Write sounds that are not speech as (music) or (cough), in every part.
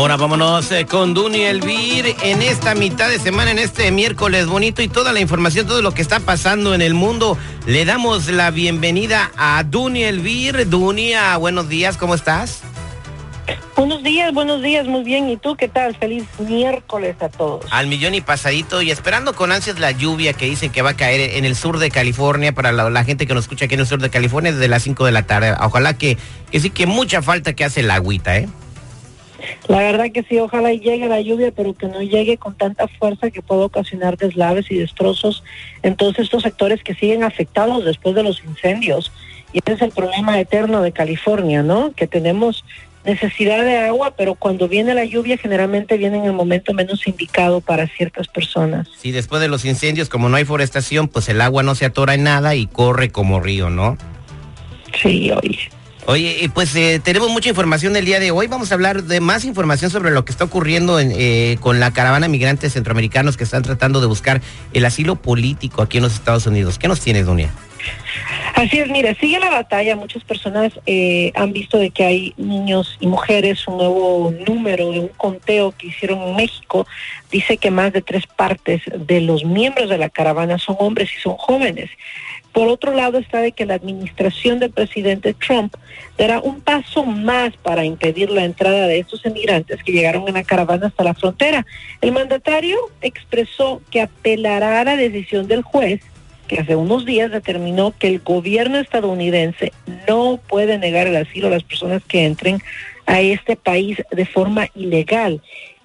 Ahora vámonos eh, con Duni Elvir en esta mitad de semana, en este miércoles bonito y toda la información, todo lo que está pasando en el mundo. Le damos la bienvenida a Duni Elvir. Dunia, buenos días, ¿cómo estás? Buenos días, buenos días, muy bien. ¿Y tú qué tal? Feliz miércoles a todos. Al millón y pasadito y esperando con ansias la lluvia que dicen que va a caer en el sur de California para la, gente que nos escucha aquí en el sur de California desde las 5 de la tarde. Ojalá que, que sí que mucha falta que hace la agüita, ¿eh? La verdad que sí, ojalá llegue la lluvia, pero que no llegue con tanta fuerza que pueda ocasionar deslaves y destrozos en todos estos sectores que siguen afectados después de los incendios. Y ese es el problema eterno de California, ¿no? Que tenemos necesidad de agua, pero cuando viene la lluvia generalmente viene en el momento menos indicado para ciertas personas. Sí, después de los incendios, como no hay forestación, pues el agua no se atora en nada y corre como río, ¿no? Sí, oye. Oye, pues eh, tenemos mucha información el día de hoy. Vamos a hablar de más información sobre lo que está ocurriendo eh, con la caravana de migrantes centroamericanos que están tratando de buscar el asilo político aquí en los Estados Unidos. ¿Qué nos tienes, Dunia? Así es, mira, sigue la batalla. Muchas personas eh, han visto de que hay niños y mujeres, un nuevo número de un conteo que hicieron en México dice que más de tres partes de los miembros de la caravana son hombres y son jóvenes. Por otro lado está de que la administración del presidente Trump dará un paso más para impedir la entrada de estos emigrantes que llegaron en la caravana hasta la frontera. El mandatario expresó que apelará a la decisión del juez que hace unos días determinó que el gobierno estadounidense no puede negar el asilo a las personas que entren a este país de forma ilegal.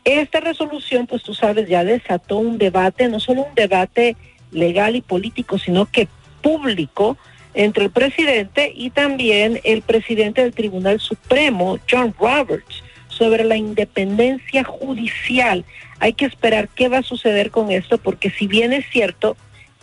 Esta resolución, pues tú sabes, ya desató un debate, no solo un debate legal y político, sino que público entre el presidente y también el presidente del Tribunal Supremo, John Roberts, sobre la independencia judicial. Hay que esperar qué va a suceder con esto, porque si bien es cierto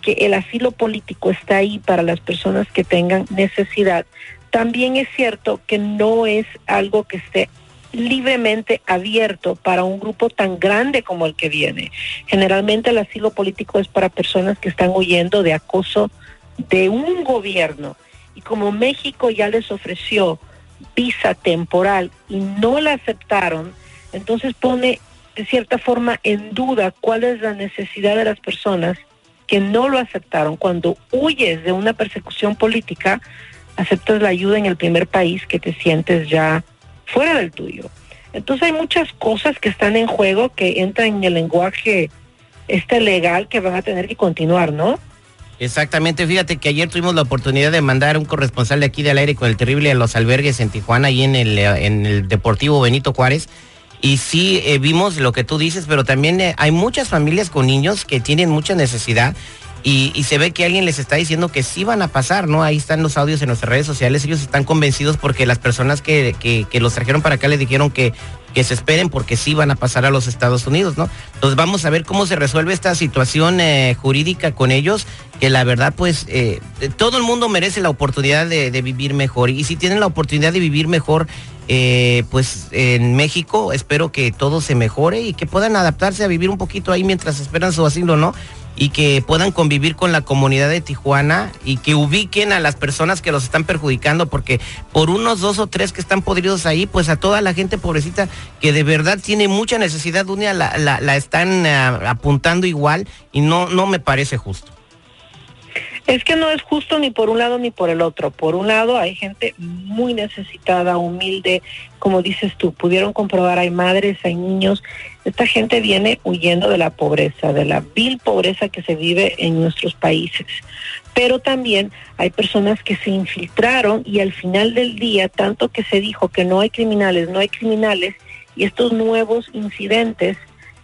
que el asilo político está ahí para las personas que tengan necesidad, también es cierto que no es algo que esté libremente abierto para un grupo tan grande como el que viene. Generalmente el asilo político es para personas que están huyendo de acoso de un gobierno y como México ya les ofreció visa temporal y no la aceptaron, entonces pone de cierta forma en duda cuál es la necesidad de las personas que no lo aceptaron. Cuando huyes de una persecución política, aceptas la ayuda en el primer país que te sientes ya fuera del tuyo. Entonces hay muchas cosas que están en juego que entran en el lenguaje este legal que van a tener que continuar, ¿no? Exactamente, fíjate que ayer tuvimos la oportunidad de mandar un corresponsal de aquí del aire con el terrible a los albergues en Tijuana y en el, eh, en el Deportivo Benito Juárez. Y sí eh, vimos lo que tú dices, pero también eh, hay muchas familias con niños que tienen mucha necesidad y, se ve que alguien les está diciendo que sí van a pasar, ¿no? Ahí están los audios en nuestras redes sociales, ellos están convencidos porque las personas que, que, los trajeron para acá les dijeron que, que se esperen porque sí van a pasar a los Estados Unidos, ¿no? Entonces vamos a ver cómo se resuelve esta situación eh, jurídica con ellos, que la verdad pues eh, todo el mundo merece la oportunidad de, vivir mejor y si tienen la oportunidad de vivir mejor, eh, pues en México espero que todo se mejore y que puedan adaptarse a vivir un poquito ahí mientras esperan su asilo, ¿no? Y que puedan convivir con la comunidad de Tijuana y que ubiquen a las personas que los están perjudicando, porque por unos dos o tres que están podridos ahí, pues a toda la gente pobrecita que de verdad tiene mucha necesidad, la, la, la están eh, apuntando igual y no, no me parece justo. Es que no es justo ni por un lado ni por el otro. Por un lado hay gente muy necesitada, humilde, como dices tú, pudieron comprobar, hay madres, hay niños. Esta gente viene huyendo de la pobreza, de la vil pobreza que se vive en nuestros países. Pero también hay personas que se infiltraron y al final del día, tanto que se dijo que no hay criminales, no hay criminales, y estos nuevos incidentes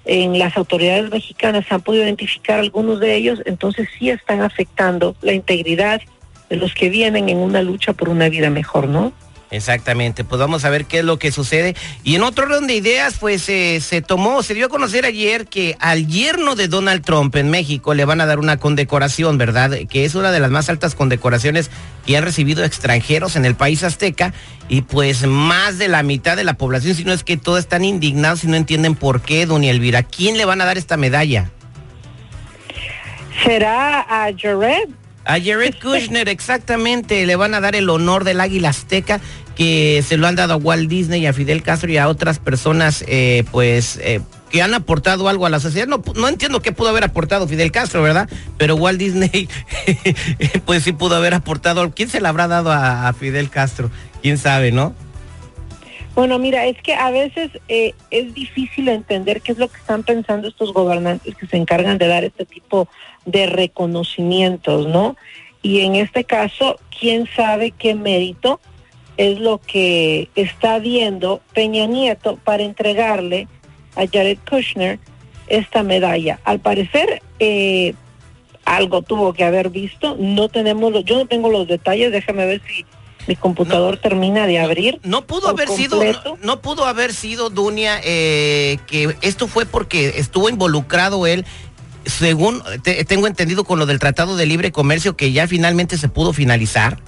en las autoridades mexicanas han podido identificar algunos de ellos, entonces sí están afectando la integridad de los que vienen en una lucha por una vida mejor, ¿no? Exactamente, pues vamos a ver qué es lo que sucede. Y en otro orden de ideas, pues eh, se tomó, se dio a conocer ayer que al yerno de Donald Trump en México le van a dar una condecoración, ¿verdad? Que es una de las más altas condecoraciones que han recibido extranjeros en el país azteca. Y pues más de la mitad de la población, si no es que todos están indignados y no entienden por qué, doña Elvira. ¿Quién le van a dar esta medalla? ¿Será a Jared? A Jared Kushner, exactamente, le van a dar el honor del águila azteca que se lo han dado a Walt Disney, a Fidel Castro y a otras personas, eh, pues, eh, que han aportado algo a la sociedad. No, no entiendo qué pudo haber aportado Fidel Castro, ¿verdad? Pero Walt Disney, (laughs) pues sí pudo haber aportado. ¿Quién se le habrá dado a, Fidel Castro? ¿Quién sabe, no? Bueno, mira, es que a veces eh, es difícil entender qué es lo que están pensando estos gobernantes que se encargan de dar este tipo de reconocimientos, ¿no? Y en este caso, quién sabe qué mérito es lo que está viendo Peña Nieto para entregarle a Jared Kushner esta medalla. Al parecer, eh, algo tuvo que haber visto. No tenemos, los, yo no tengo los detalles. Déjame ver si mi computador No, termina de abrir. No pudo haber sido, no, no pudo haber sido, Dunia, eh, que esto fue porque estuvo involucrado él, según te- tengo entendido con lo del Tratado de Libre Comercio, que ya finalmente se pudo finalizar.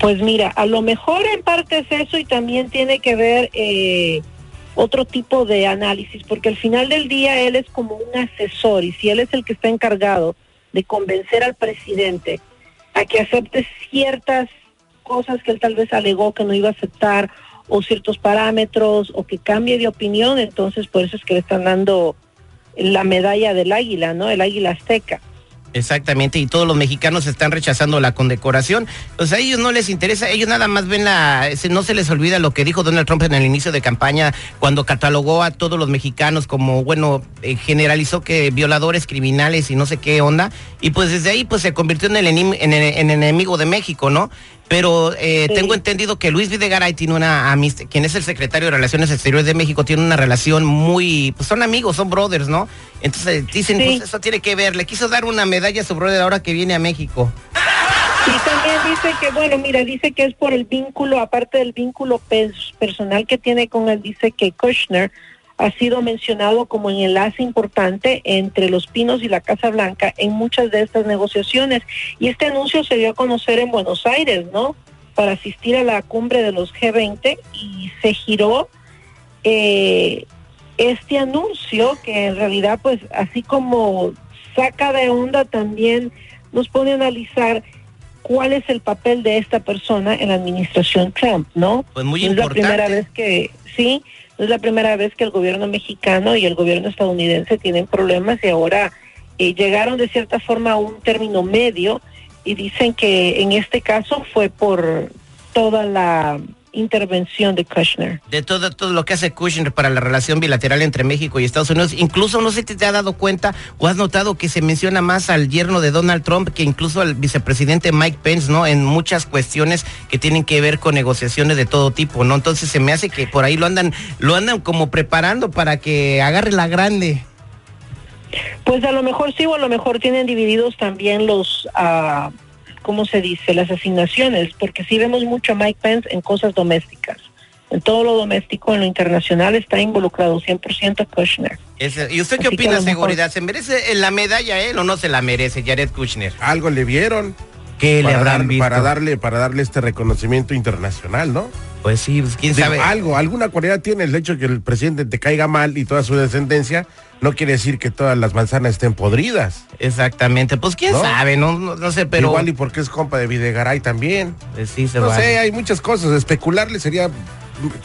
Pues mira, a lo mejor en parte es eso y también tiene que ver eh, otro tipo de análisis, porque al final del día él es como un asesor y si él es el que está encargado de convencer al presidente a que acepte ciertas cosas que él tal vez alegó que no iba a aceptar o ciertos parámetros o que cambie de opinión, entonces por eso es que le están dando la medalla del águila, ¿no? El águila azteca. Exactamente, y todos los mexicanos están rechazando la condecoración. Pues a ellos no les interesa, ellos nada más ven la, no se les olvida lo que dijo Donald Trump en el inicio de campaña, cuando catalogó a todos los mexicanos como, bueno, eh, generalizó que violadores, criminales y no sé qué onda, y pues desde ahí pues se convirtió en el, en en enemigo de México, ¿no? Pero eh, Sí. tengo entendido que Luis Videgaray tiene una amistad, quien es el secretario de Relaciones Exteriores de México, tiene una relación muy, pues son amigos, son brothers, ¿no? Entonces dicen, Sí. pues eso tiene que ver, le quiso dar una medalla a su brother ahora que viene a México. Y también dice que, bueno, mira, dice que es por el vínculo, aparte del vínculo pers- personal que tiene con él, dice que Kushner ha sido mencionado como un enlace importante entre los Pinos y la Casa Blanca en muchas de estas negociaciones. Y este anuncio se dio a conocer en Buenos Aires, ¿no? Para asistir a la cumbre de los G20 y se giró eh, este anuncio que en realidad, pues, así como saca de onda, también nos pone a analizar cuál es el papel de esta persona en la administración Trump, ¿no? Pues muy no es la primera vez que, sí, no es la primera vez que el gobierno mexicano y el gobierno estadounidense tienen problemas y ahora eh, llegaron de cierta forma a un término medio y dicen que en este caso fue por toda la intervención de Kushner. De todo, todo lo que hace Kushner para la relación bilateral entre México y Estados Unidos. Incluso no sé si te has dado cuenta o has notado que se menciona más al yerno de Donald Trump que incluso al vicepresidente Mike Pence, ¿no? En muchas cuestiones que tienen que ver con negociaciones de todo tipo, ¿no? Entonces se me hace que por ahí lo andan, lo andan como preparando para que agarre la grande. Pues a lo mejor sí o a lo mejor tienen divididos también los, ah, ¿cómo se dice? Las asignaciones, porque sí vemos mucho a Mike Pence en cosas domésticas. En todo lo doméstico, en lo internacional, está involucrado 100% Kushner. Ese- ¿Y usted qué Así opina, seguridad? ¿Se merece la medalla él o no se la merece, Jared Kushner? Algo le vieron. ¿Qué le para, habrán dar- visto? para darle para darle este reconocimiento internacional, ¿no? Pues sí, pues quién sabe. algo, alguna cualidad tiene el hecho de que el presidente te caiga mal y toda su descendencia, no quiere decir que todas las manzanas estén podridas. Exactamente, pues quién ¿No? sabe, no, no, no sé, pero Igual y porque es compa de Videgaray también. pues sí se No sé, hay muchas cosas. Especularle sería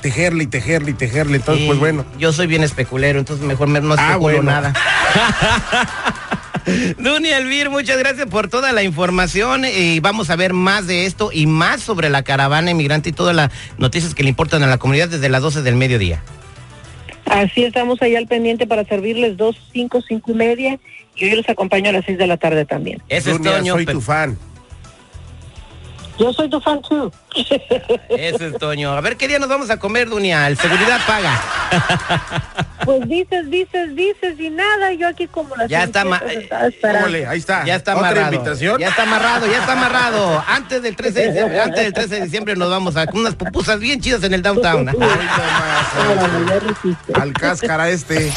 tejerle y tejerle y tejerle. Entonces, Sí, pues bueno. Yo soy bien especulero, entonces mejor me- no Ah, especulo bueno. nada. (laughs) (laughs) Duny Elvir, muchas gracias por toda la información y vamos a ver más de esto y más sobre la caravana inmigrante y todas las noticias que le importan a la comunidad desde las 12 del mediodía. Así estamos ahí al pendiente para servirles dos, cinco, cinco y media y hoy los acompaño a las seis de la tarde también. Ese es Dunia, Toño. soy pero- tu fan. Yo soy tu fan too. (laughs) Eso es, Toño. A ver, ¿qué día nos vamos a comer, Dunia? El seguridad paga. (laughs) Pues dices, dices, dices y nada. Yo aquí como la Ya está. Tómale, ahí está. Ya está ¿Otra amarrado. invitación? Ya está amarrado, ya está amarrado. Antes del 13 de diciembre, (laughs) antes del 13 de diciembre nos vamos a unas pupusas bien chidas en el downtown. Órale, al cáscara este.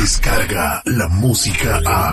Descarga la música a.